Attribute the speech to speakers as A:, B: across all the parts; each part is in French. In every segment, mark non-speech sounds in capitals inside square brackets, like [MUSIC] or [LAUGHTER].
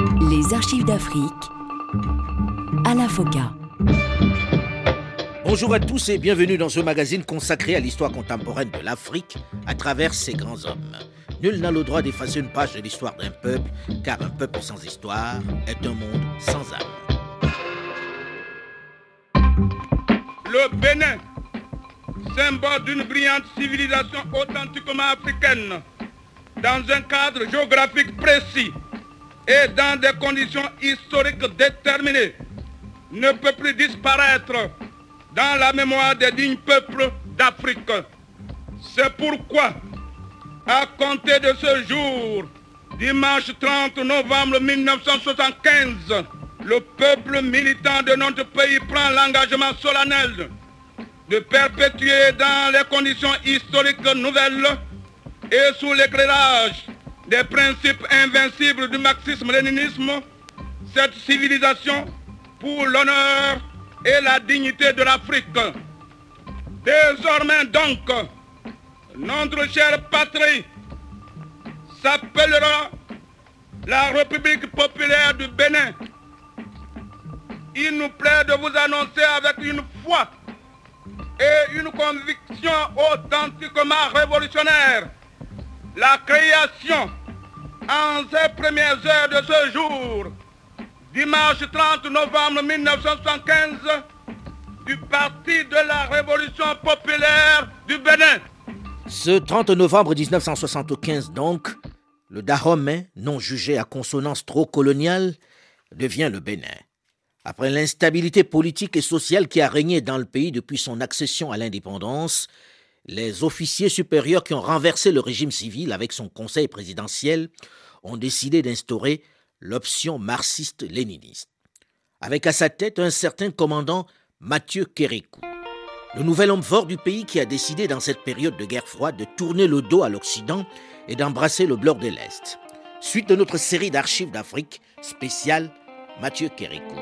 A: Les archives d'Afrique à la FOCA.
B: Bonjour à tous et bienvenue dans ce magazine consacré à l'histoire contemporaine de l'Afrique à travers ses grands hommes. Nul n'a le droit d'effacer une page de l'histoire d'un peuple, car un peuple sans histoire est un monde sans âme.
C: Le Bénin, symbole d'une brillante civilisation authentiquement africaine, dans un cadre géographique précis et dans des conditions historiques déterminées, ne peut plus disparaître dans la mémoire des dignes peuples d'Afrique. C'est pourquoi, à compter de ce jour, dimanche 30 novembre 1975, le peuple militant de notre pays prend l'engagement solennel de perpétuer dans les conditions historiques nouvelles et sous l'éclairage des principes invincibles du marxisme-léninisme cette civilisation pour l'honneur et la dignité de l'Afrique. Désormais donc, notre chère patrie s'appellera la République populaire du Bénin. Il nous plaît de vous annoncer avec une foi et une conviction authentiquement révolutionnaire la création en ces premières heures de ce jour, dimanche 30 novembre 1975, du Parti de la Révolution populaire du Bénin.
B: Ce 30 novembre 1975 donc, le Dahomey, non jugé à consonance trop coloniale, devient le Bénin. Après l'instabilité politique et sociale qui a régné dans le pays depuis son accession à l'indépendance, les officiers supérieurs qui ont renversé le régime civil avec son conseil présidentiel ont décidé d'instaurer l'option marxiste-léniniste, avec à sa tête un certain commandant Mathieu Kérékou, le nouvel homme fort du pays qui a décidé dans cette période de guerre froide de tourner le dos à l'Occident et d'embrasser le bloc de l'Est. Suite de notre série d'archives d'Afrique spéciale Mathieu Kérékou.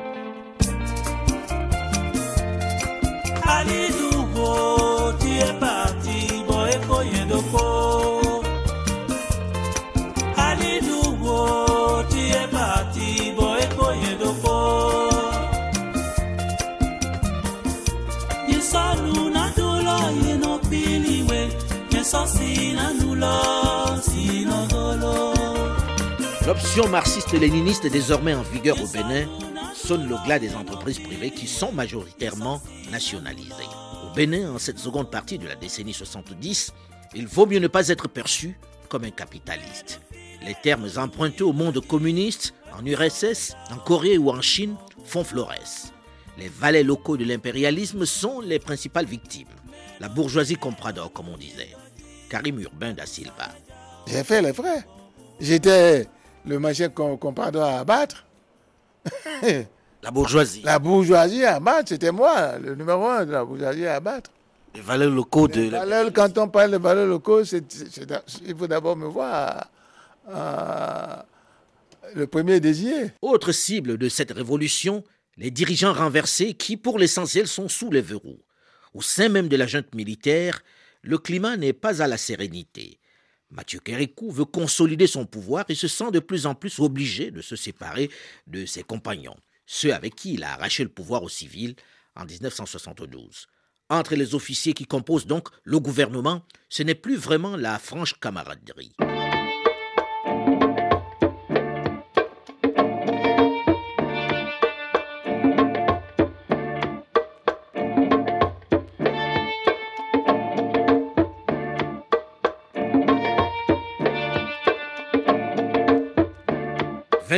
B: L'option marxiste-léniniste désormais en vigueur au Bénin sonne le glas des entreprises privées qui sont majoritairement nationalisées. Au Bénin, en cette seconde partie de la décennie 70, il vaut mieux ne pas être perçu comme un capitaliste. Les termes empruntés au monde communiste, en URSS, en Corée ou en Chine, font florès. Les valets locaux de l'impérialisme sont les principales victimes. La bourgeoisie comprador, comme on disait. Karim Urbain da Silva.
D: J'ai fait les frais. J'étais le machin qu'on doit abattre. [LAUGHS]
B: la bourgeoisie.
D: La bourgeoisie à abattre, c'était moi, le numéro un de la bourgeoisie à abattre.
B: Les valeurs locaux de...
D: la... Quand on parle de valeurs locaux, il faut d'abord me voir le premier désigné.
B: Autre cible de cette révolution, les dirigeants renversés qui, pour l'essentiel, sont sous les verrous. Au sein même de la junte militaire, le climat n'est pas à la sérénité. Mathieu Kérékou veut consolider son pouvoir et se sent de plus en plus obligé de se séparer de ses compagnons, ceux avec qui il a arraché le pouvoir aux civils en 1972. Entre les officiers qui composent donc le gouvernement, ce n'est plus vraiment la franche camaraderie.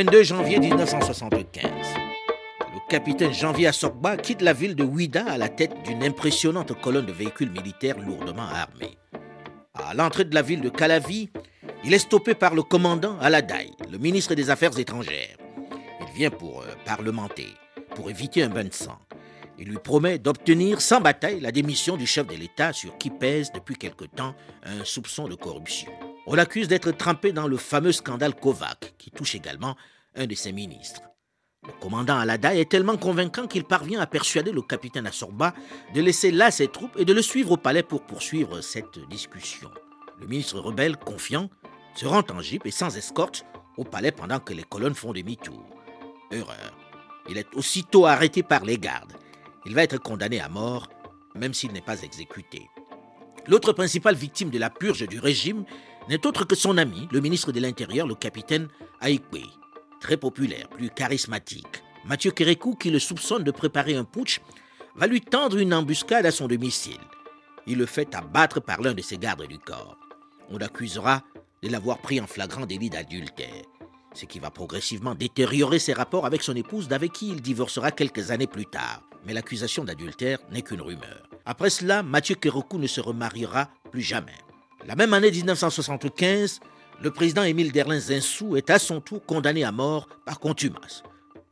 B: 22 janvier 1975. Le capitaine Janvier Assogba quitte la ville de Ouida à la tête d'une impressionnante colonne de véhicules militaires lourdement armés. À l'entrée de la ville de Calavi, il est stoppé par le commandant Aladaï, le ministre des Affaires étrangères. Il vient pour euh, parlementer, pour éviter un bain de sang. Il lui promet d'obtenir sans bataille la démission du chef de l'État sur qui pèse depuis quelque temps un soupçon de corruption. On l'accuse d'être trempé dans le fameux scandale Kovac, qui touche également un de ses ministres. Le commandant Alada est tellement convaincant qu'il parvient à persuader le capitaine Assorba de laisser là ses troupes et de le suivre au palais pour poursuivre cette discussion. Le ministre rebelle, confiant, se rend en jeep et sans escorte au palais pendant que les colonnes font demi-tour. Erreur. Il est aussitôt arrêté par les gardes. Il va être condamné à mort, même s'il n'est pas exécuté. L'autre principale victime de la purge du régime n'est autre que son ami, le ministre de l'Intérieur, le capitaine Aikwe. Très populaire, plus charismatique. Mathieu Kérékou, qui le soupçonne de préparer un putsch, va lui tendre une embuscade à son domicile. Il le fait abattre par l'un de ses gardes du corps. On l'accusera de l'avoir pris en flagrant délit d'adultère, ce qui va progressivement détériorer ses rapports avec son épouse d'avec qui il divorcera quelques années plus tard. Mais l'accusation d'adultère n'est qu'une rumeur. Après cela, Mathieu Kérékou ne se remariera plus jamais. La même année 1975, le président Émile Derlin Zinsou est à son tour condamné à mort par contumace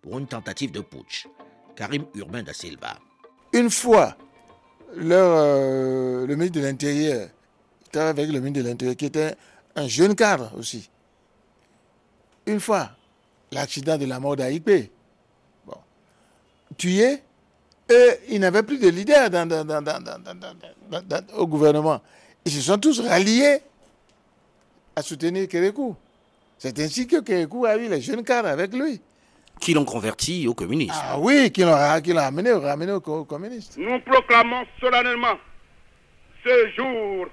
B: pour une tentative de putsch. Karim Urbain da Silva.
D: Une fois, euh, le ministre de l'Intérieur avec le ministre de l'Intérieur qui était un jeune cadre aussi. Une fois, l'accident de la mort d'Aïpé, bon, tué, et il n'avait plus de leader dans, au gouvernement. Ils se sont tous ralliés à soutenir Kérékou. C'est ainsi que Kérékou a eu les jeunes cadres avec lui.
E: Qui l'ont converti au communisme.
D: Ah oui, qui l'ont ramené, ramené au communisme.
C: Nous proclamons solennellement ce jour,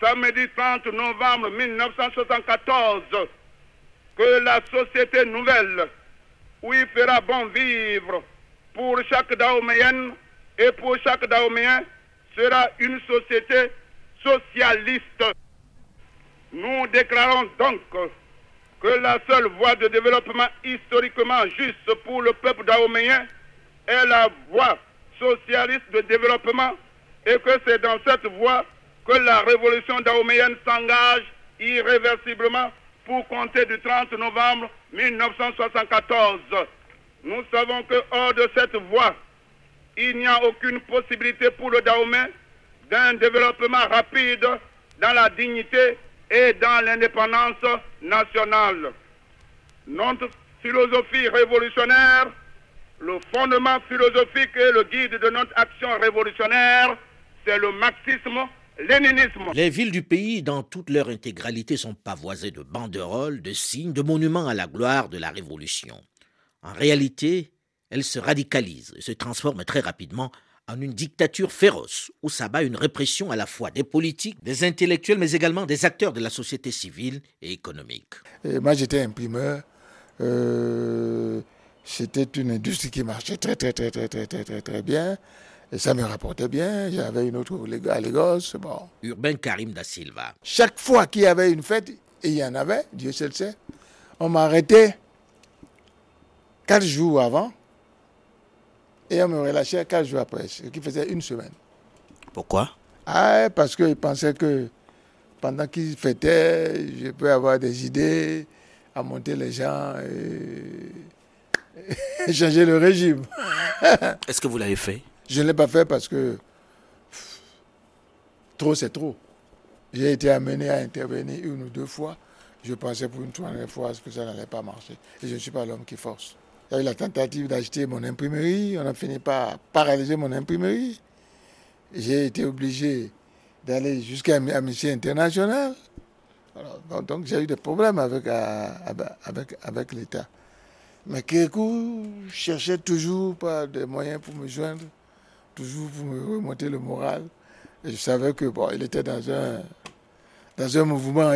C: samedi 30 novembre 1974, que la société nouvelle, où il fera bon vivre pour chaque Daoméenne et pour chaque Daoméen, sera une société socialiste. Nous déclarons donc que la seule voie de développement historiquement juste pour le peuple dahoméen est la voie socialiste de développement et que c'est dans cette voie que la révolution dahoméenne s'engage irréversiblement pour compter du 30 novembre 1974. Nous savons que hors de cette voie, il n'y a aucune possibilité pour le Dahomey d'un développement rapide dans la dignité et dans l'indépendance nationale. Notre philosophie révolutionnaire, le fondement philosophique et le guide de notre action révolutionnaire, c'est le marxisme Léninisme.
B: Les villes du pays, dans toute leur intégralité, sont pavoisées de banderoles, de signes, de monuments à la gloire de la Révolution. En réalité, elles se radicalisent et se transforment très rapidement en une dictature féroce où s'abat une répression à la fois des politiques, des intellectuels, mais également des acteurs de la société civile et économique.
D: moi, j'étais imprimeur. Euh, c'était une industrie qui marchait très, très, très, très, très, très, très, très bien. Et ça me rapportait bien. J'avais une autre à Lagos. Bon.
B: Urbain Karim da Silva.
D: Chaque fois qu'il y avait une fête, et il y en avait, Dieu seul sait, on m'arrêtait quatre jours avant et on me relâchait quatre jours après, ce qui faisait une semaine.
E: Pourquoi?
D: Ah, Parce qu'ils pensaient que pendant qu'ils fêtaient, je peux avoir des idées à monter les gens et, [LAUGHS] changer le régime. [LAUGHS]
E: Est-ce que vous l'avez fait?
D: Je ne l'ai pas fait parce que trop c'est trop. J'ai été amené à intervenir une ou deux fois. Je pensais pour une troisième fois que ça n'allait pas marcher. Et je ne suis pas l'homme qui force. Il y a eu la tentative d'acheter mon imprimerie. On a fini par paralyser mon imprimerie. J'ai été obligé d'aller jusqu'à Amnesty International. donc j'ai eu des problèmes avec, euh, avec, avec l'État. Mais Kékou cherchait toujours des moyens pour me joindre, toujours pour me remonter le moral. Et je savais que bon, il était dans un, dans un mouvement.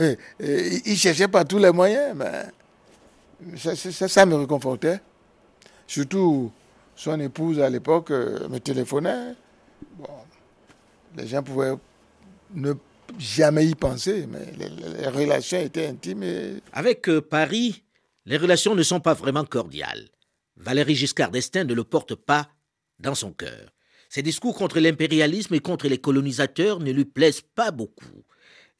D: [LAUGHS] il cherchait pas tous les moyens, mais ça, me réconfortait. Surtout, son épouse à l'époque euh, me téléphonait. les gens pouvaient ne jamais y penser, mais les, relations étaient intimes.
B: Avec euh, Paris, les relations ne sont pas vraiment cordiales. Valérie Giscard d'Estaing ne le porte pas dans son cœur. Ses discours contre l'impérialisme et contre les colonisateurs ne lui plaisent pas beaucoup.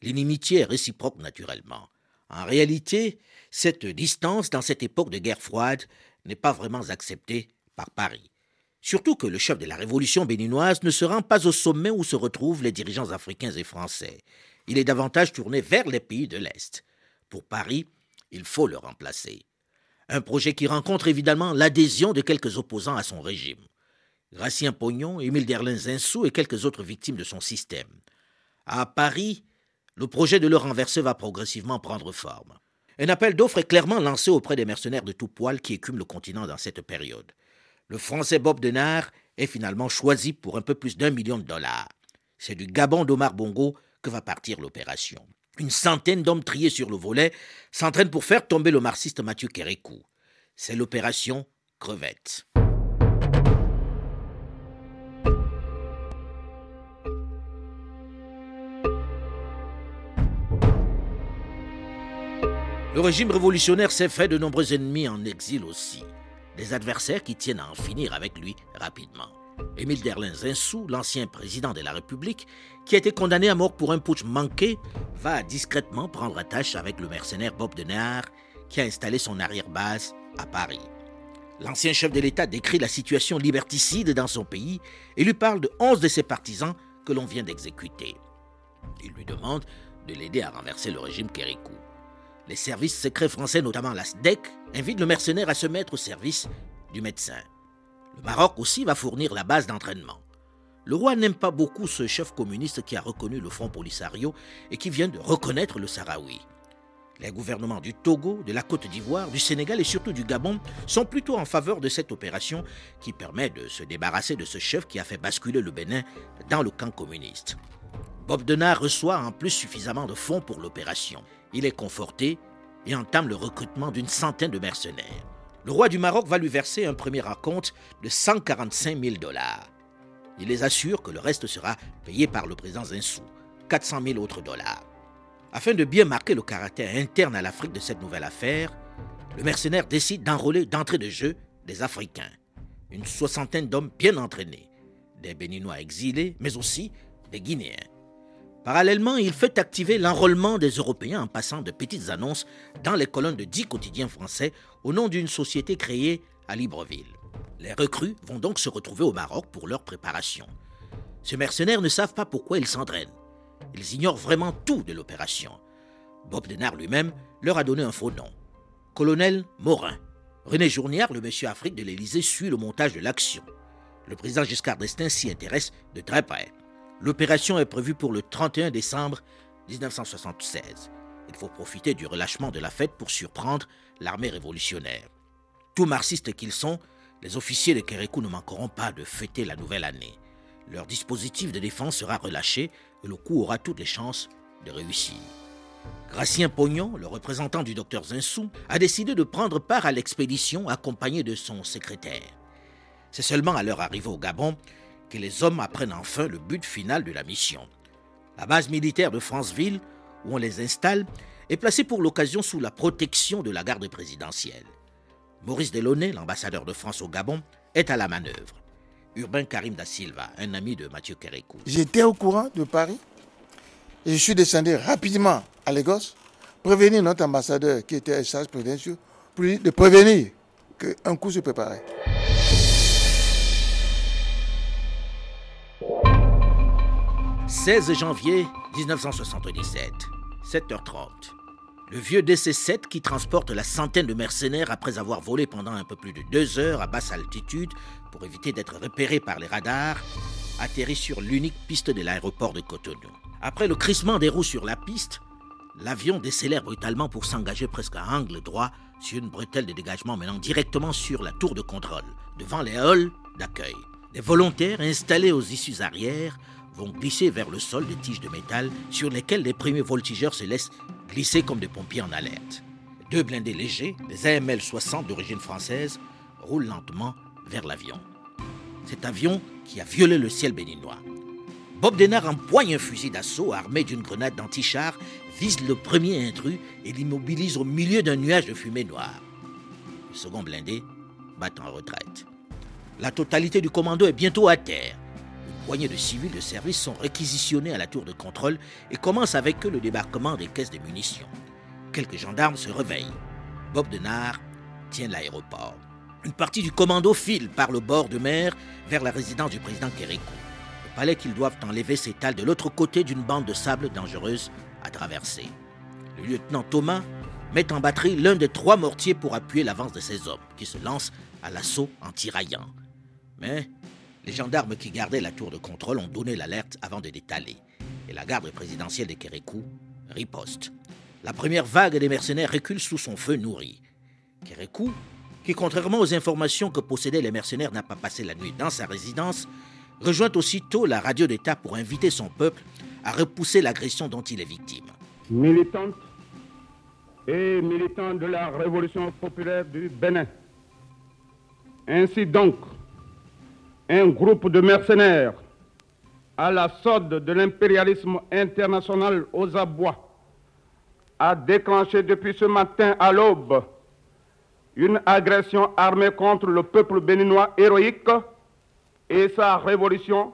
B: L'inimitié est réciproque naturellement. En réalité, cette distance dans cette époque de guerre froide n'est pas vraiment acceptée par Paris. Surtout que le chef de la révolution béninoise ne se rend pas au sommet où se retrouvent les dirigeants africains et français. Il est davantage tourné vers les pays de l'Est. Pour Paris, il faut le remplacer. Un projet qui rencontre évidemment l'adhésion de quelques opposants à son régime. Gracien Pognon, Émile Derlin Zinsou et quelques autres victimes de son système. À Paris, le projet de le renverser va progressivement prendre forme. Un appel d'offres est clairement lancé auprès des mercenaires de tout poil qui écument le continent dans cette période. Le français Bob Denard est finalement choisi pour un peu plus d'un million de dollars. C'est du Gabon d'Omar Bongo que va partir l'opération. Une centaine d'hommes triés sur le volet s'entraînent pour faire tomber le marxiste Mathieu Kérékou. C'est l'opération Crevette. Le régime révolutionnaire s'est fait de nombreux ennemis en exil aussi, des adversaires qui tiennent à en finir avec lui rapidement. Émile Derlin Zinsou, l'ancien président de la République, qui a été condamné à mort pour un putsch manqué, va discrètement prendre attache avec le mercenaire Bob Denard, qui a installé son arrière-base à Paris. L'ancien chef de l'État décrit la situation liberticide dans son pays et lui parle de 11 de ses partisans que l'on vient d'exécuter. Il lui demande de l'aider à renverser le régime Kérikou. Les services secrets français, notamment la SDEC, invitent le mercenaire à se mettre au service du médecin. Le Maroc aussi va fournir la base d'entraînement. Le roi n'aime pas beaucoup ce chef communiste qui a reconnu le Front Polisario et qui vient de reconnaître le Sahraoui. Les gouvernements du Togo, de la Côte d'Ivoire, du Sénégal et surtout du Gabon sont plutôt en faveur de cette opération qui permet de se débarrasser de ce chef qui a fait basculer le Bénin dans le camp communiste. Bob Denard reçoit en plus suffisamment de fonds pour l'opération. Il est conforté et entame le recrutement d'une centaine de mercenaires. Le roi du Maroc va lui verser un premier raconte de 145 000 dollars. Il les assure que le reste sera payé par le président Zinsou, 400 000 autres dollars. Afin de bien marquer le caractère interne à l'Afrique de cette nouvelle affaire, le mercenaire décide d'enrôler d'entrée de jeu des Africains, une soixantaine d'hommes bien entraînés, des Béninois exilés, mais aussi des Guinéens. Parallèlement, il fait activer l'enrôlement des Européens en passant de petites annonces dans les colonnes de dix quotidiens français au nom d'une société créée à Libreville. Les recrues vont donc se retrouver au Maroc pour leur préparation. Ces mercenaires ne savent pas pourquoi ils s'entraînent. Ils ignorent vraiment tout de l'opération. Bob Denard lui-même leur a donné un faux nom. Colonel Morin. René Journière, le monsieur Afrique de l'Élysée, suit le montage de l'action. Le président Giscard d'Estaing s'y intéresse de très près. L'opération est prévue pour le 31 décembre 1976. Il faut profiter du relâchement de la fête pour surprendre l'armée révolutionnaire. Tout marxistes qu'ils sont, les officiers de Kérékou ne manqueront pas de fêter la nouvelle année. Leur dispositif de défense sera relâché et le coup aura toutes les chances de réussir. Gracien Pognon, le représentant du docteur Zinsou, a décidé de prendre part à l'expédition accompagné de son secrétaire. C'est seulement à leur arrivée au Gabon que les hommes apprennent enfin le but final de la mission. La base militaire de Franceville, où on les installe, est placée pour l'occasion sous la protection de la garde présidentielle. Maurice Delaunay, l'ambassadeur de France au Gabon, est à la manœuvre. Urbain Karim da Silva, un ami de Mathieu Kérékou.
D: J'étais au courant de Paris et je suis descendu rapidement à Lagos, prévenir notre ambassadeur qui était à charge présidentielle, pour lui de prévenir qu'un coup se préparait.
B: 16 janvier 1977, 7h30. Le vieux DC-7 qui transporte la centaine de mercenaires après avoir volé pendant un peu plus de deux heures à basse altitude pour éviter d'être repéré par les radars, atterrit sur l'unique piste de l'aéroport de Cotonou. Après le crissement des roues sur la piste, l'avion décélère brutalement pour s'engager presque à angle droit sur une bretelle de dégagement menant directement sur la tour de contrôle, devant les halls d'accueil. Les volontaires installés aux issues arrière vont glisser vers le sol des tiges de métal sur lesquelles les premiers voltigeurs se laissent glisser comme des pompiers en alerte. Deux blindés légers, des AML 60 d'origine française, roulent lentement vers l'avion. Cet avion qui a violé le ciel béninois. Bob Denard empoigne un fusil d'assaut armé d'une grenade d'antichar, vise le premier intrus et l'immobilise au milieu d'un nuage de fumée noire. Le second blindé bat en retraite. La totalité du commando est bientôt à terre poignées de civils de service sont réquisitionnés à la tour de contrôle et commence avec eux le débarquement des caisses de munitions. Quelques gendarmes se réveillent. Bob Denard tient l'aéroport. Une partie du commando file par le bord de mer vers la résidence du président Kérékou. Le palais qu'ils doivent enlever s'étale de l'autre côté d'une bande de sable dangereuse à traverser. Le lieutenant Thomas met en batterie l'un des trois mortiers pour appuyer l'avance de ses hommes, qui se lancent à l'assaut en tiraillant. Mais les gendarmes qui gardaient la tour de contrôle ont donné l'alerte avant de détaler. Et la garde présidentielle de Kérékou riposte. La première vague des mercenaires recule sous son feu nourri. Kérékou, qui contrairement aux informations que possédaient les mercenaires n'a pas passé la nuit dans sa résidence, rejoint aussitôt la radio d'État pour inviter son peuple à repousser l'agression dont il est victime.
C: Militante et militants de la révolution populaire du Bénin. Ainsi donc, un groupe de mercenaires à la solde de l'impérialisme international aux abois a déclenché depuis ce matin à l'aube une agression armée contre le peuple béninois héroïque et sa révolution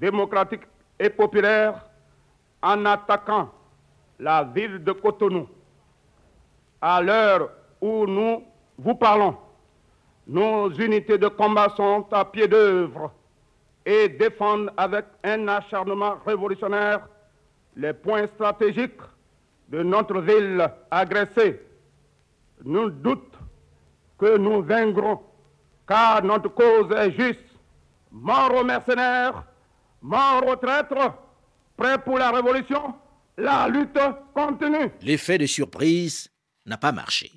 C: démocratique et populaire en attaquant la ville de Cotonou. À l'heure où nous vous parlons, nos unités de combat sont à pied d'œuvre et défendent avec un acharnement révolutionnaire les points stratégiques de notre ville agressée. Nous doute que nous vaincrons, car notre cause est juste. Mort aux mercenaires, mort aux traîtres, prêts pour la révolution, la lutte continue.
B: L'effet de surprise n'a pas marché.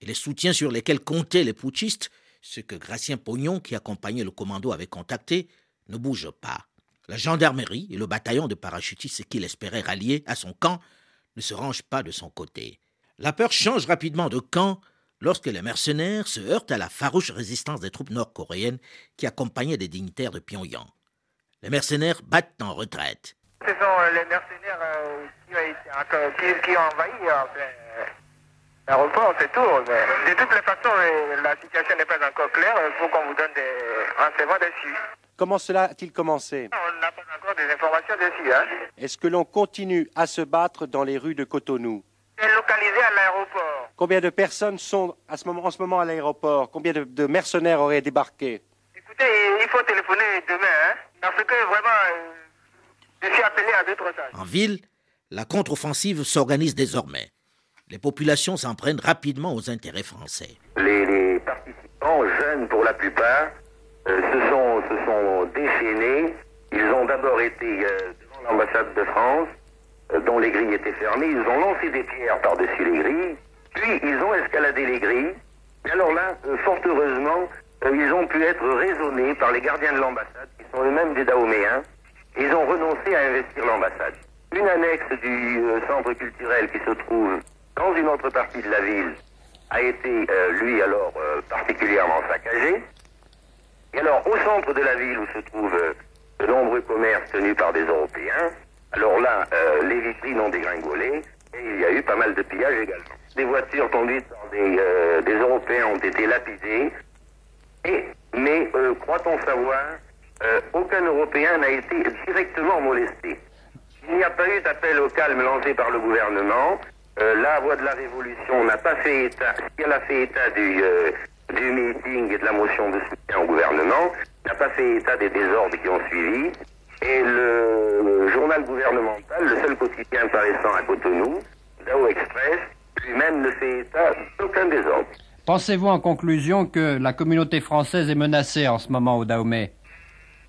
B: Et les soutiens sur lesquels comptaient les putschistes, ceux que Gracien Pognon, qui accompagnait le commando, avait contactés, ne bougent pas. La gendarmerie et le bataillon de parachutistes qu'il espérait rallier à son camp ne se rangent pas de son côté. La peur change rapidement de camp lorsque les mercenaires se heurtent à la farouche résistance des troupes nord-coréennes qui accompagnaient des dignitaires de Pyongyang. Les mercenaires battent en retraite.
F: Ce sont les mercenaires euh, qui, ont qui, qui, euh, l'aéroport, c'est tout. Mais de toutes les façons, euh, la situation n'est pas encore claire. Il faut qu'on vous donne des renseignements dessus.
G: Comment cela a-t-il commencé?
F: On n'a pas encore des informations dessus. Hein.
G: Est-ce que l'on continue à se battre dans les rues de Cotonou?
F: C'est localisé à l'aéroport.
G: Combien de personnes sont à ce moment, en ce moment à l'aéroport? Combien de, de, mercenaires auraient débarqué?
F: Écoutez, il faut téléphoner demain, hein, parce que vraiment, euh, je suis appelé à d'autres tâches.
B: En ville, la contre-offensive s'organise désormais. Les populations s'en prennent rapidement aux intérêts français.
H: Les, participants, jeunes pour la plupart, euh, se, sont, déchaînés. Ils ont d'abord été euh, devant l'ambassade de France, euh, dont les grilles étaient fermées. Ils ont lancé des pierres par-dessus les grilles. Puis ils ont escaladé les grilles. Et alors là, fort heureusement, ils ont pu être raisonnés par les gardiens de l'ambassade, qui sont eux-mêmes des Dahoméens. Ils ont renoncé à investir l'ambassade. Une annexe du centre culturel qui se trouve dans une autre partie de la ville a été, lui, alors particulièrement saccagée. Et alors, au centre de la ville où se trouvent de nombreux commerces tenus par des Européens, alors là, les vitrines ont dégringolé et il y a eu pas mal de pillages également. Des voitures conduites par des, euh, Européens ont été lapidées. Mais euh, croit-on savoir, euh, aucun Européen n'a été directement molesté. Il n'y a pas eu d'appel au calme lancé par le gouvernement. La voix de la révolution n'a pas fait état, si elle a fait état du, du meeting et de la motion de soutien au gouvernement, n'a pas fait état des désordres qui ont suivi. Et le, le journal gouvernemental, le seul quotidien paraissant à Cotonou, Dao Express, lui-même ne fait état d'aucun désordre.
I: Pensez-vous en conclusion que la communauté française est menacée en ce moment au Dahomey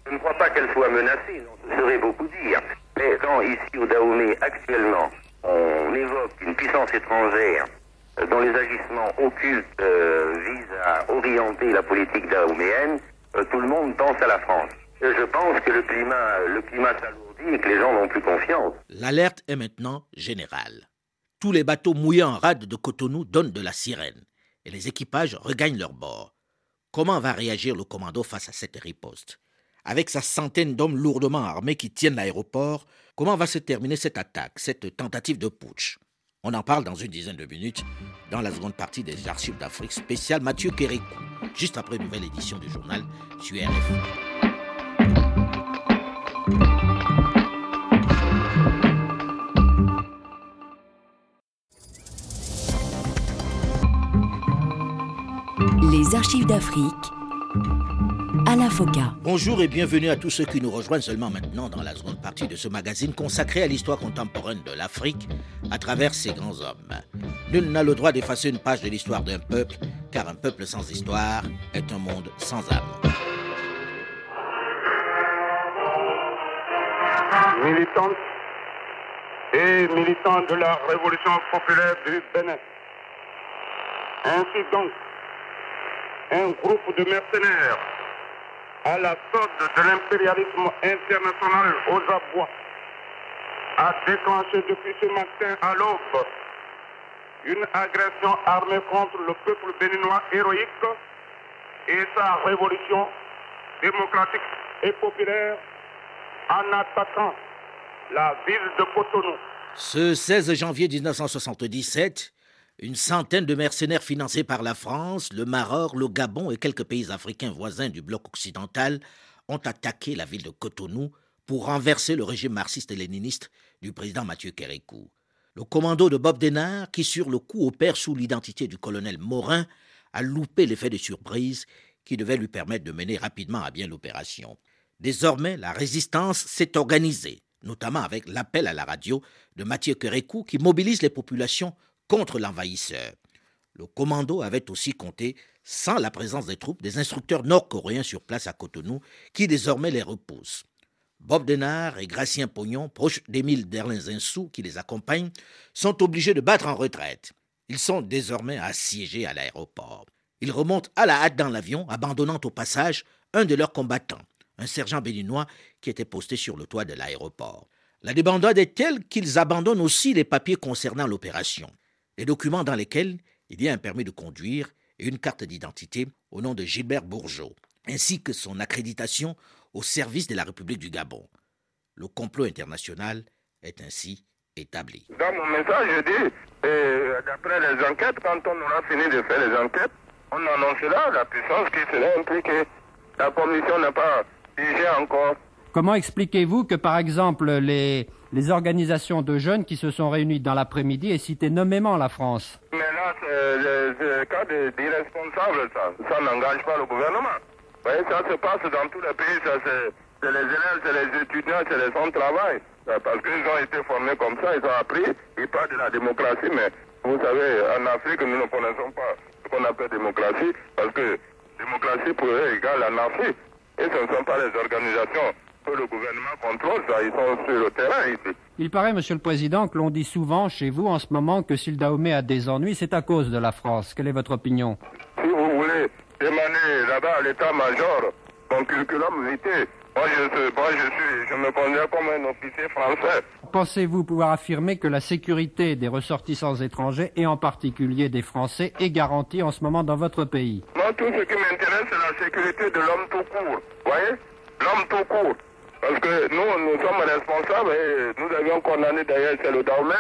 H: Je ne crois pas qu'elle soit menacée, non, ce serait beaucoup dire. Mais quand ici au Dahomey, actuellement, on évoque une puissance étrangère dont les agissements occultes euh, visent à orienter la politique dahoméenne, euh, tout le monde pense à la France. Je pense que le climat, le climat s'alourdit et que les gens n'ont plus confiance.
B: L'alerte est maintenant générale. Tous les bateaux mouillés en rade de Cotonou donnent de la sirène et les équipages regagnent leur bord. Comment va réagir le commando face à cette riposte? Avec sa centaine d'hommes lourdement armés qui tiennent l'aéroport, comment va se terminer cette attaque, cette tentative de putsch? On en parle dans une dizaine de minutes dans la seconde partie des Archives d'Afrique spéciale Mathieu Kérékou, juste après une nouvelle édition du journal sur RFI.
A: Les archives d'Afrique à la FOCA.
B: Bonjour et bienvenue à tous ceux qui nous rejoignent seulement maintenant dans la seconde partie de ce magazine consacré à l'histoire contemporaine de l'Afrique à travers ses grands hommes. Nul n'a le droit d'effacer une page de l'histoire d'un peuple, car un peuple sans histoire est un monde sans âme.
C: Militantes
J: et militants de la révolution populaire du Bénin. Ainsi donc, un groupe de mercenaires à la sorte de l'impérialisme international aux abois a déclenché depuis ce matin à l'aube une agression armée contre le peuple béninois héroïque et sa révolution démocratique et populaire en attaquant la ville de Cotonou.
B: Ce 16 janvier 1977, une centaine de mercenaires financés par la France, le Maroc, le Gabon et quelques pays africains voisins du bloc occidental ont attaqué la ville de Cotonou pour renverser le régime marxiste-léniniste du président Mathieu Kérékou. Le commando de Bob Denard, qui sur le coup opère sous l'identité du colonel Morin, a loupé l'effet de surprise qui devait lui permettre de mener rapidement à bien l'opération. Désormais, la résistance s'est organisée, notamment avec l'appel à la radio de Mathieu Kérékou qui mobilise les populations contre l'envahisseur. Le commando avait aussi compté, sans la présence des troupes, des instructeurs nord-coréens sur place à Cotonou qui désormais les repoussent. Bob Denard et Gracien Pognon, proches d'Émile Derlin-Zinsou qui les accompagnent, sont obligés de battre en retraite. Ils sont désormais assiégés à l'aéroport. Ils remontent à la hâte dans l'avion, abandonnant au passage un de leurs combattants, un sergent béninois qui était posté sur le toit de l'aéroport. La débandade est telle qu'ils abandonnent aussi les papiers concernant l'opération, les documents dans lesquels il y a un permis de conduire et une carte d'identité au nom de Gilbert Bourgeot, ainsi que son accréditation au service de la République du Gabon. Le complot international est ainsi établi.
J: Dans mon message, je dis, d'après les enquêtes, quand on aura fini de faire les enquêtes, on annoncera la puissance qui serait impliquée. La commission n'a pas jugé encore.
I: Comment expliquez-vous que, par exemple, les, organisations de jeunes qui se sont réunies dans l'après-midi aient cité nommément la France?
J: Mais là, c'est le, cas d'irresponsables, ça. Ça n'engage pas le gouvernement. Vous voyez, ça se passe dans tous les pays, c'est les élèves, c'est les étudiants, c'est les gens travail. Parce qu'ils ont été formés comme ça, ils ont appris, ils parlent de la démocratie, mais vous savez, en Afrique, nous ne connaissons pas ce qu'on appelle démocratie, parce que démocratie pour eux égale anarchie. Et ce ne sont pas les organisations que le gouvernement contrôle, ça, ils sont sur le terrain ici.
I: Il paraît, Monsieur le Président, que l'on dit souvent chez vous en ce moment que si le Dahomey a des ennuis, c'est à cause de la France. Quelle est votre opinion?
J: Si vous voulez émaner là-bas à l'état-major, mon curriculum vitae, moi je, moi je, suis, je me considère comme un officier français.
I: Pensez-vous pouvoir affirmer que la sécurité des ressortissants étrangers, et en particulier des Français, est garantie en ce moment dans votre pays?
J: Moi, tout ce qui m'intéresse, c'est la sécurité de l'homme tout court. Vous voyez? L'homme tout court. Parce que nous, nous sommes responsables et nous avions condamné d'ailleurs, c'est le Dahomey.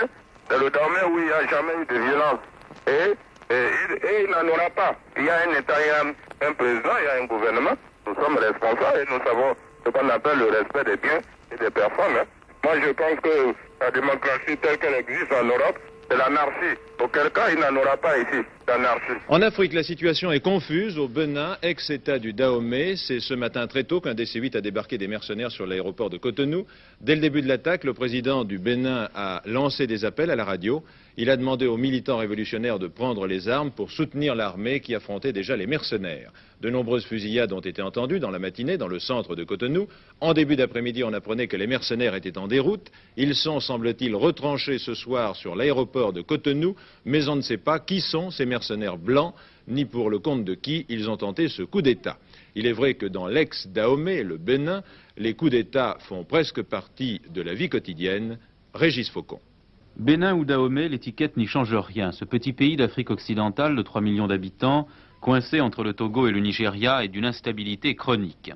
J: C'est le Dahomey où il n'y a jamais eu de violence. Et, et, il n'en aura pas. Il y a un État, il y a un, président, il y a un gouvernement. Nous sommes responsables et nous savons ce qu'on appelle le respect des biens et des personnes. Hein. Moi, je pense que la démocratie telle qu'elle existe en Europe, l'anarchie. Auquel cas, il n'en aura pas ici, d'anarchie.
K: En Afrique, la situation est confuse. Au Benin, ex-État du Dahomey, c'est ce matin très tôt qu'un DC-8 a débarqué des mercenaires sur l'aéroport de Cotonou. Dès le début de l'attaque, le président du Bénin a lancé des appels à la radio. Il a demandé aux militants révolutionnaires de prendre les armes pour soutenir l'armée qui affrontait déjà les mercenaires. De nombreuses fusillades ont été entendues dans la matinée dans le centre de Cotonou. En début d'après-midi, on apprenait que les mercenaires étaient en déroute. Ils sont, semble-t-il, retranchés ce soir sur l'aéroport de Cotonou, mais on ne sait pas qui sont ces mercenaires blancs, ni pour le compte de qui ils ont tenté ce coup d'État. Il est vrai que dans l'ex-Dahomey, le Bénin, les coups d'État font presque partie de la vie quotidienne. Régis Faucon.
L: Bénin ou Dahomey, l'étiquette n'y change rien. Ce petit pays d'Afrique occidentale de 3 millions d'habitants coincé entre le Togo et le Nigeria et d'une instabilité chronique.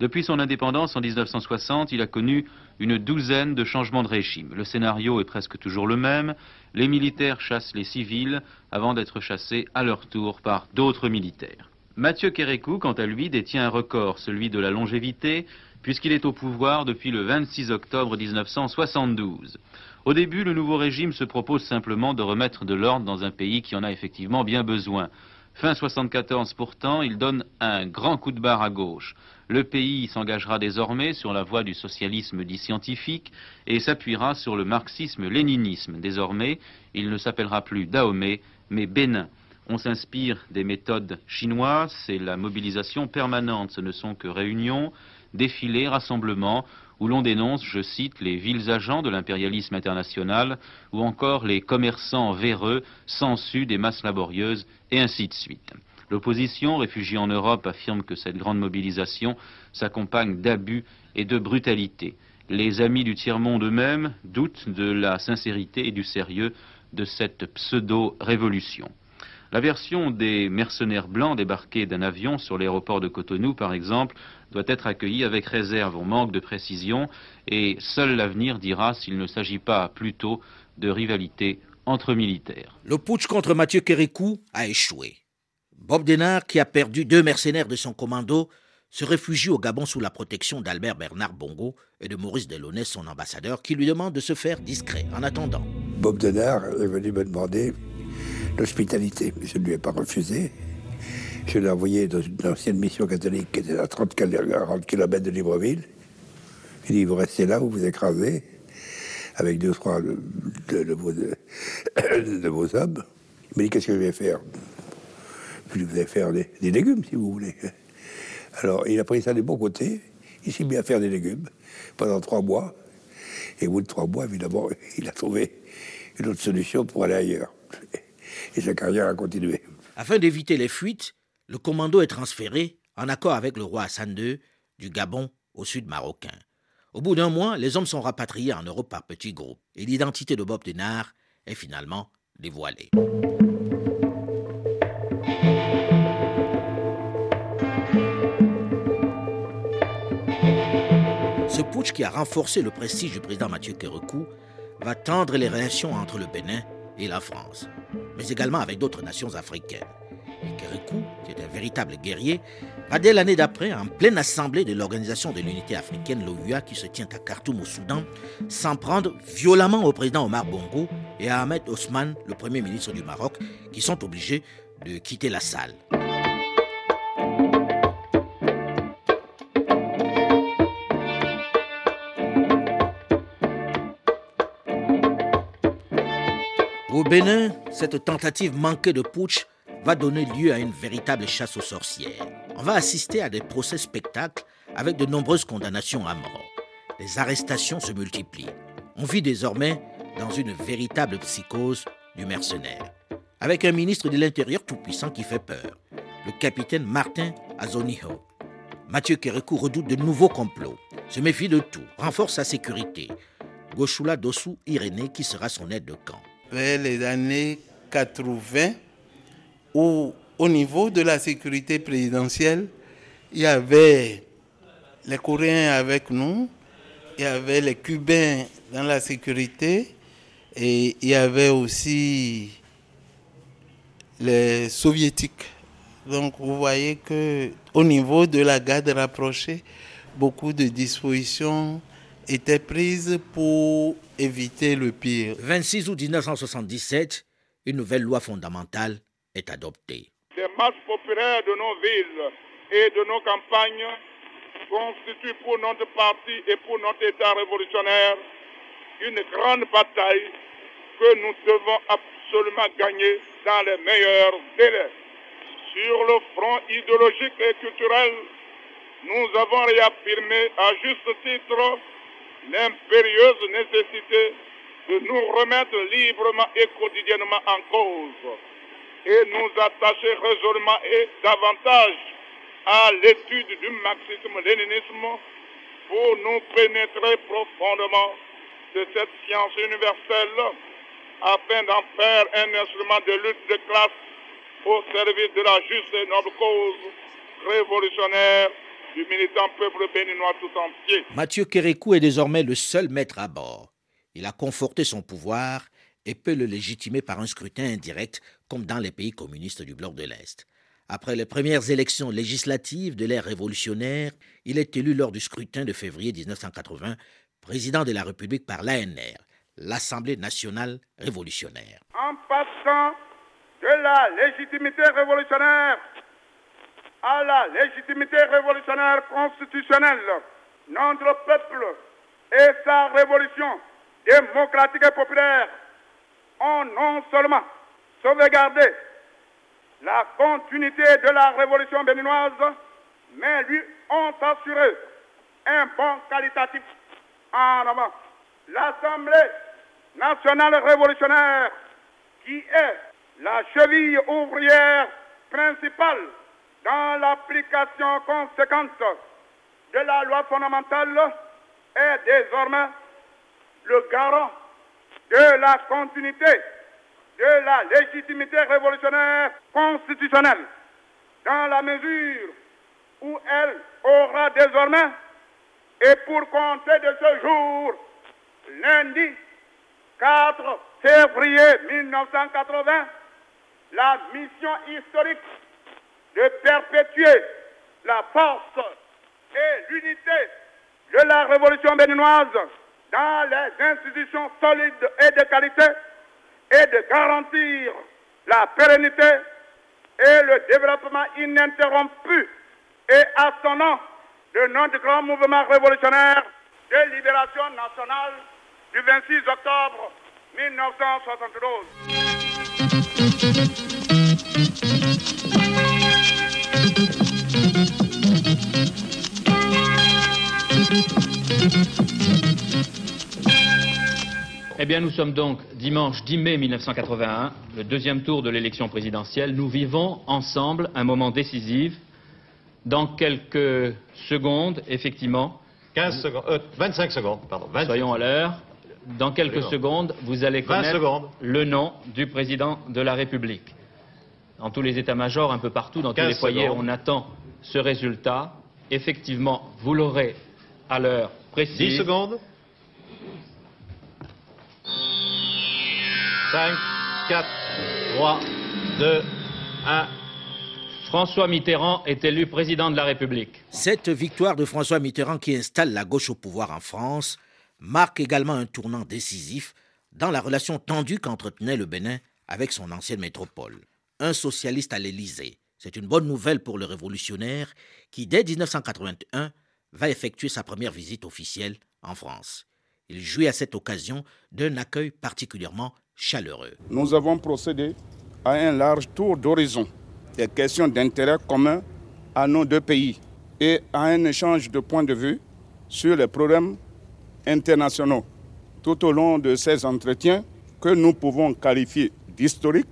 L: Depuis son indépendance en 1960, il a connu une douzaine de changements de régime. Le scénario est presque toujours le même. Les militaires chassent les civils avant d'être chassés à leur tour par d'autres militaires. Mathieu Kérékou, quant à lui, détient un record, celui de la longévité, puisqu'il est au pouvoir depuis le 26 octobre 1972. Au début, le nouveau régime se propose simplement de remettre de l'ordre dans un pays qui en a effectivement bien besoin. Fin 74 pourtant, il donne un grand coup de barre à gauche. Le pays s'engagera désormais sur la voie du socialisme dit scientifique et s'appuiera sur le marxisme-léninisme. Désormais, il ne s'appellera plus Dahomey, mais Bénin. On s'inspire des méthodes chinoises, c'est la mobilisation permanente, ce ne sont que réunions, défilés, rassemblements, où l'on dénonce, je cite, les vils agents de l'impérialisme international ou encore les commerçants véreux, sensus des masses laborieuses et ainsi de suite. L'opposition, réfugiée en Europe, affirme que cette grande mobilisation s'accompagne d'abus et de brutalité. Les amis du tiers-monde eux-mêmes doutent de la sincérité et du sérieux de cette pseudo-révolution. La version des mercenaires blancs débarqués d'un avion sur l'aéroport de Cotonou, par exemple, doit être accueillie avec réserve. On manque de précision et seul l'avenir dira s'il ne s'agit pas plutôt de rivalité entre militaires.
B: Le putsch contre Mathieu Kérékou a échoué. Bob Denard, qui a perdu deux mercenaires de son commando, se réfugie au Gabon sous la protection d'Albert Bernard Bongo et de Maurice Delaunay, son ambassadeur, qui lui demande de se faire discret en attendant.
M: Bob Denard est venu me demander l'hospitalité. Je ne lui ai pas refusé. Je l'ai envoyé dans une ancienne mission catholique qui était à 30 km de Libreville. Il dit, vous restez là, vous vous écrasez, avec deux ou trois de, vos, [COUGHS] de, vos, hommes. Il m'a dit, qu'est-ce que je vais faire? Je vais faire des, légumes, si vous voulez. Alors, il a pris ça des bons côtés. Il s'est mis à faire des légumes pendant trois mois. Et au bout de trois mois, évidemment, [LAUGHS] il a trouvé une autre solution pour aller ailleurs et sa carrière a continué.
B: Afin d'éviter les fuites, le commando est transféré, en accord avec le roi Hassan II, du Gabon au sud marocain. Au bout d'un mois, les hommes sont rapatriés en Europe par petits groupes et l'identité de Bob Denard est finalement dévoilée. Ce putsch qui a renforcé le prestige du président Mathieu Kérekou va tendre les relations entre le Bénin et la France, mais également avec d'autres nations africaines. Et qui est un véritable guerrier, va dès l'année d'après, en pleine assemblée de l'Organisation de l'Unité africaine, l'OUA, qui se tient à Khartoum au Soudan, s'en prendre violemment au président Omar Bongo et à Ahmed Osman, le premier ministre du Maroc, qui sont obligés de quitter la salle. Au Bénin, cette tentative manquée de putsch va donner lieu à une véritable chasse aux sorcières. On va assister à des procès spectacles avec de nombreuses condamnations à mort. Les arrestations se multiplient. On vit désormais dans une véritable psychose du mercenaire. Avec un ministre de l'Intérieur tout-puissant qui fait peur, le capitaine Martin Azoniho. Mathieu Kérékou redoute de nouveaux complots, se méfie de tout, renforce sa sécurité. Goshula Dossou Irénée qui sera son aide de camp
N: les années 80, où au niveau de la sécurité présidentielle, il y avait les Coréens avec nous, il y avait les Cubains dans la sécurité et il y avait aussi les Soviétiques. Donc vous voyez que au niveau de la garde rapprochée, beaucoup de dispositions étaient prises pour éviter le pire.
B: 26 août 1977, une nouvelle loi fondamentale est.
C: Les masses populaires de nos villes et de nos campagnes constituent pour notre parti et pour notre État révolutionnaire une grande bataille que nous devons absolument gagner dans les meilleurs délais. Sur le front idéologique et culturel, nous avons réaffirmé à juste titre l'impérieuse nécessité de nous remettre librement et quotidiennement en cause et nous attacher résolument et davantage à l'étude du marxisme-léninisme pour nous pénétrer profondément de cette science universelle afin d'en faire un instrument de lutte de classe au service de la juste et noble cause révolutionnaire du militant peuple béninois tout entier.
B: Mathieu Kérékou est désormais le seul maître à bord. Il a conforté son pouvoir et peut le légitimer par un scrutin indirect comme dans les pays communistes du bloc de l'Est. Après les premières élections législatives de l'ère révolutionnaire, il est élu lors du scrutin de février 1980 président de la République par l'ANR, l'Assemblée nationale révolutionnaire.
C: En passant de la légitimité révolutionnaire à la légitimité révolutionnaire constitutionnelle, notre peuple et sa révolution démocratique et populaire ont non seulement sauvegardé la continuité de la révolution béninoise, mais lui ont assuré un bon qualitatif
O: en avant. l'Assemblée nationale révolutionnaire qui est la cheville ouvrière principale dans l'application conséquente de la loi fondamentale est désormais le garant de la continuité de la légitimité révolutionnaire constitutionnelle dans la mesure où elle aura désormais et pour compter de ce jour, lundi 4 février 1980, la mission historique de perpétuer la force et l'unité de la révolution béninoise dans les institutions solides et de qualité et de garantir la pérennité et le développement ininterrompu et le nom du grand mouvement révolutionnaire de libération nationale du 26 octobre 1972.
P: Eh bien, nous sommes donc dimanche 10 mai 1981, le deuxième tour de l'élection présidentielle. Nous vivons ensemble un moment décisif. Dans quelques secondes, effectivement.
K: 15 secondes, euh, 25 secondes, pardon. 25.
P: Soyons à l'heure. Dans quelques secondes, vous allez connaître le nom du président de la République. Dans tous les états-majors, un peu partout, dans tous les foyers,
K: secondes.
P: on attend ce résultat. Effectivement, vous l'aurez à l'heure précise.
K: 10 secondes. 5, 4, 3, 2, 1.
P: François Mitterrand est élu président de la République.
B: Cette victoire de François Mitterrand qui installe la gauche au pouvoir en France marque également un tournant décisif dans la relation tendue qu'entretenait le Bénin avec son ancienne métropole. Un socialiste à l'Élysée, c'est une bonne nouvelle pour le révolutionnaire qui, dès 1981, va effectuer sa première visite officielle en France. Il jouit à cette occasion d'un accueil particulièrement
C: Nous avons procédé à un large tour d'horizon des questions d'intérêt commun à nos deux pays et à un échange de points de vue sur les problèmes internationaux. Tout au long de ces entretiens que nous pouvons qualifier d'historiques,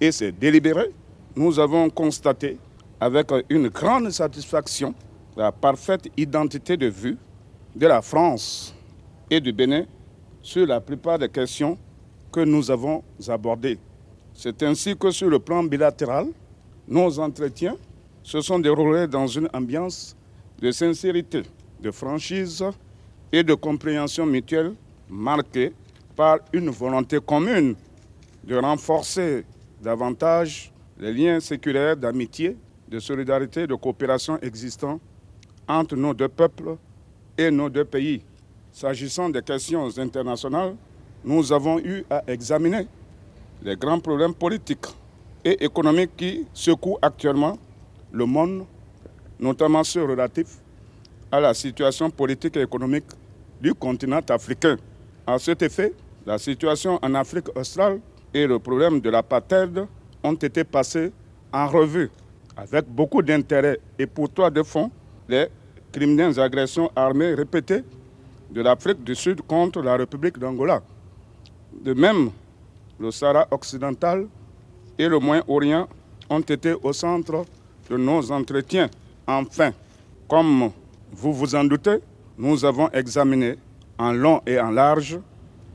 C: et c'est délibéré, nous avons constaté avec une grande satisfaction la parfaite identité de vue de la France et du Bénin sur la plupart des questions que nous avons abordées. C'est ainsi que sur le plan bilatéral, nos entretiens se sont déroulés dans une ambiance de sincérité, de franchise et de compréhension mutuelle marquée par une volonté commune de renforcer davantage les liens séculaires d'amitié, de solidarité, de coopération existants entre nos deux peuples et nos deux pays. S'agissant des questions internationales, nous avons eu à examiner les grands problèmes politiques et économiques qui secouent actuellement le monde, notamment ceux relatifs à la situation politique et économique du continent africain. À cet effet, la situation en Afrique australe et le problème de l'apartheid ont été passés en revue avec beaucoup d'intérêt et pour toi de fond les criminelles agressions armées répétées de l'Afrique du Sud contre la République d'Angola. De même, le Sahara occidental et le Moyen-Orient ont été au centre de nos entretiens. Enfin, comme vous vous en doutez, nous avons examiné en long et en large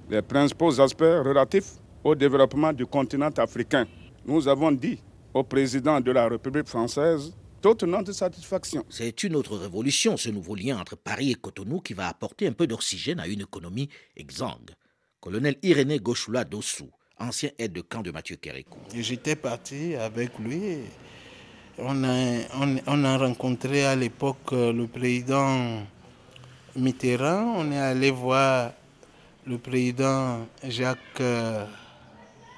C: les principaux aspects relatifs au développement du continent africain. Nous avons dit au président de la République française toute notre satisfaction.
B: C'est une autre révolution, ce nouveau lien entre Paris et Cotonou qui va apporter un peu d'oxygène à une économie exsangue. Colonel Irénée Gauchoula Dossou, ancien aide de camp de Mathieu Kérékou.
N: J'étais parti avec lui. On a, on, on a rencontré à l'époque le président Mitterrand. On est allé voir le président Jacques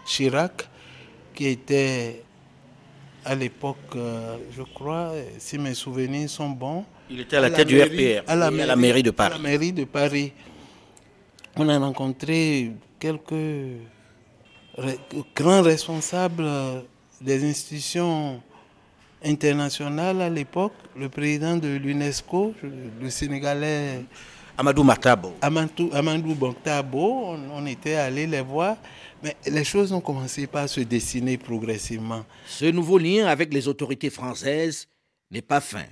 N: Chirac, qui était à l'époque, je crois, si mes souvenirs sont bons.
Q: Il était à la, tête du RPR,
N: à la,
Q: et
N: mairie,
Q: à la mairie de Paris.
N: À la mairie de Paris. On a rencontré quelques grands responsables des institutions internationales à l'époque, le président de l'UNESCO, le Sénégalais
E: Amadou Matabo.
N: Amadou, Amadou Bontabo, on, on était allé les voir, mais les choses ont commencé par se dessiner progressivement.
B: Ce nouveau lien avec les autorités françaises n'est pas fin,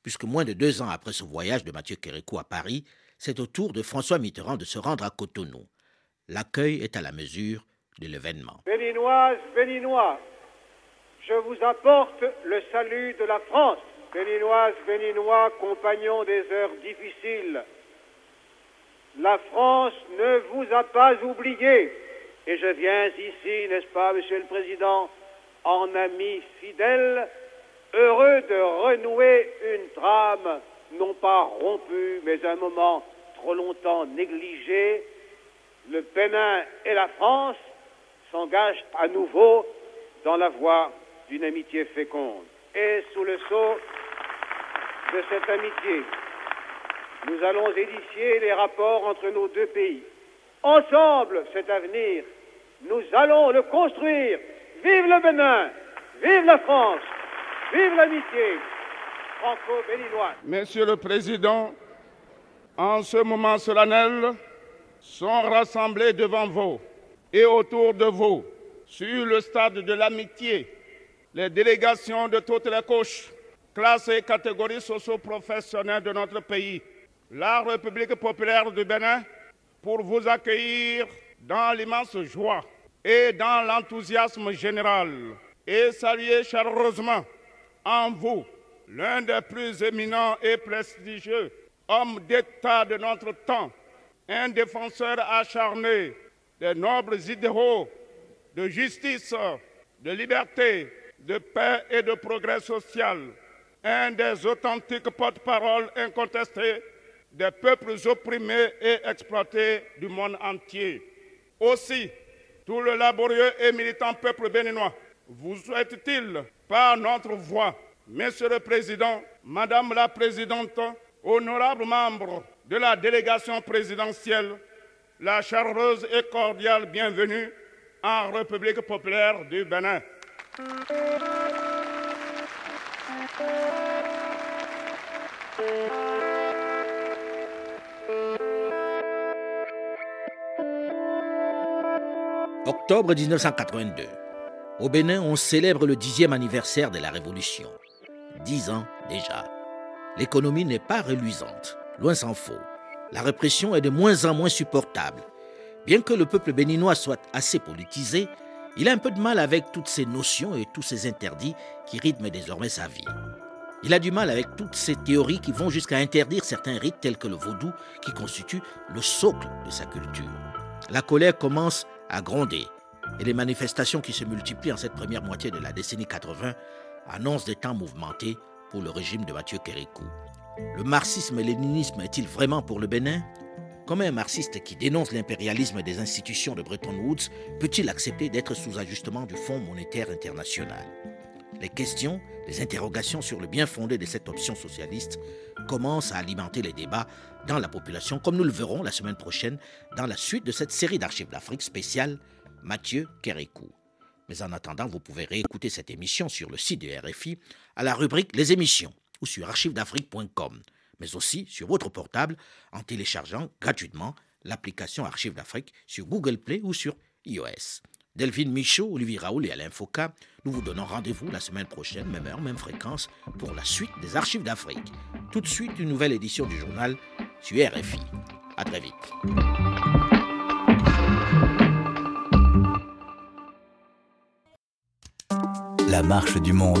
B: puisque moins de deux ans après ce voyage de Mathieu Kérékou à Paris, c'est au tour de François Mitterrand de se rendre à Cotonou. L'accueil est à la mesure de l'événement.
R: Béninoises, Béninois, je vous apporte le salut de la France. Béninoises, Béninois, compagnons des heures difficiles, la France ne vous a pas oublié. Et je viens ici, n'est-ce pas, Monsieur le Président, en ami fidèle, heureux de renouer une trame, non pas rompue, mais un moment trop longtemps négligé. Le Bénin et la France s'engagent à nouveau dans la voie d'une amitié féconde. Et sous le sceau de cette amitié, nous allons édifier les rapports entre nos deux pays. Ensemble, cet avenir, nous allons le construire. Vive le Bénin, vive la France, vive l'amitié franco-béninoise.
C: Monsieur le Président, en ce moment solennel, sont rassemblés devant vous et autour de vous, sur le stade de l'amitié, les délégations de toutes les couches, classes et catégories socio-professionnelles de notre pays. La République populaire du Bénin pour vous accueillir dans l'immense joie et dans l'enthousiasme général. Et saluer chaleureusement en vous l'un des plus éminents et prestigieux hommes d'État de notre temps, un défenseur acharné des nobles idéaux de justice, de liberté, de paix et de progrès social, un des authentiques porte-parole incontestés des peuples opprimés et exploités du monde entier. Aussi, tout le laborieux et militant peuple béninois vous souhaite-t-il, par notre voix, Monsieur le Président, Madame la Présidente, honorables membres de la délégation présidentielle, la chaleureuse et cordiale bienvenue en République populaire du Bénin.
B: Octobre 1982. Au Bénin, on célèbre le dixième anniversaire de la Révolution. Dix ans déjà. L'économie n'est pas reluisante, loin s'en faut. La répression est de moins en moins supportable. Bien que le peuple béninois soit assez politisé, il a un peu de mal avec toutes ces notions et tous ces interdits qui rythment désormais sa vie. Il a du mal avec toutes ces théories qui vont jusqu'à interdire certains rites tels que le vaudou qui constitue le socle de sa culture. La colère commence à gronder et les manifestations qui se multiplient en cette première moitié de la décennie 80 annoncent des temps mouvementés pour le régime de Mathieu Kérékou. Le marxisme et le léninisme est-il vraiment pour le Bénin? Comment un marxiste qui dénonce l'impérialisme des institutions de Bretton Woods peut-il accepter d'être sous ajustement du Fonds monétaire international? Les questions, les interrogations sur le bien fondé de cette option socialiste commencent à alimenter les débats dans la population, comme nous le verrons la semaine prochaine dans la suite de cette série d'archives d'Afrique spéciale Mathieu Kérékou. Mais en attendant, vous pouvez réécouter cette émission sur le site de RFI à la rubrique Les émissions ou sur archivesdafrique.com, mais aussi sur votre portable en téléchargeant gratuitement l'application Archives d'Afrique sur Google Play ou sur iOS. Delphine Michaud, Olivier Raoul et Alain Foucault, nous vous donnons rendez-vous la semaine prochaine, même heure, même fréquence, pour la suite des Archives d'Afrique. Tout de suite, une nouvelle édition du journal sur RFI. À très vite.
S: La marche du monde.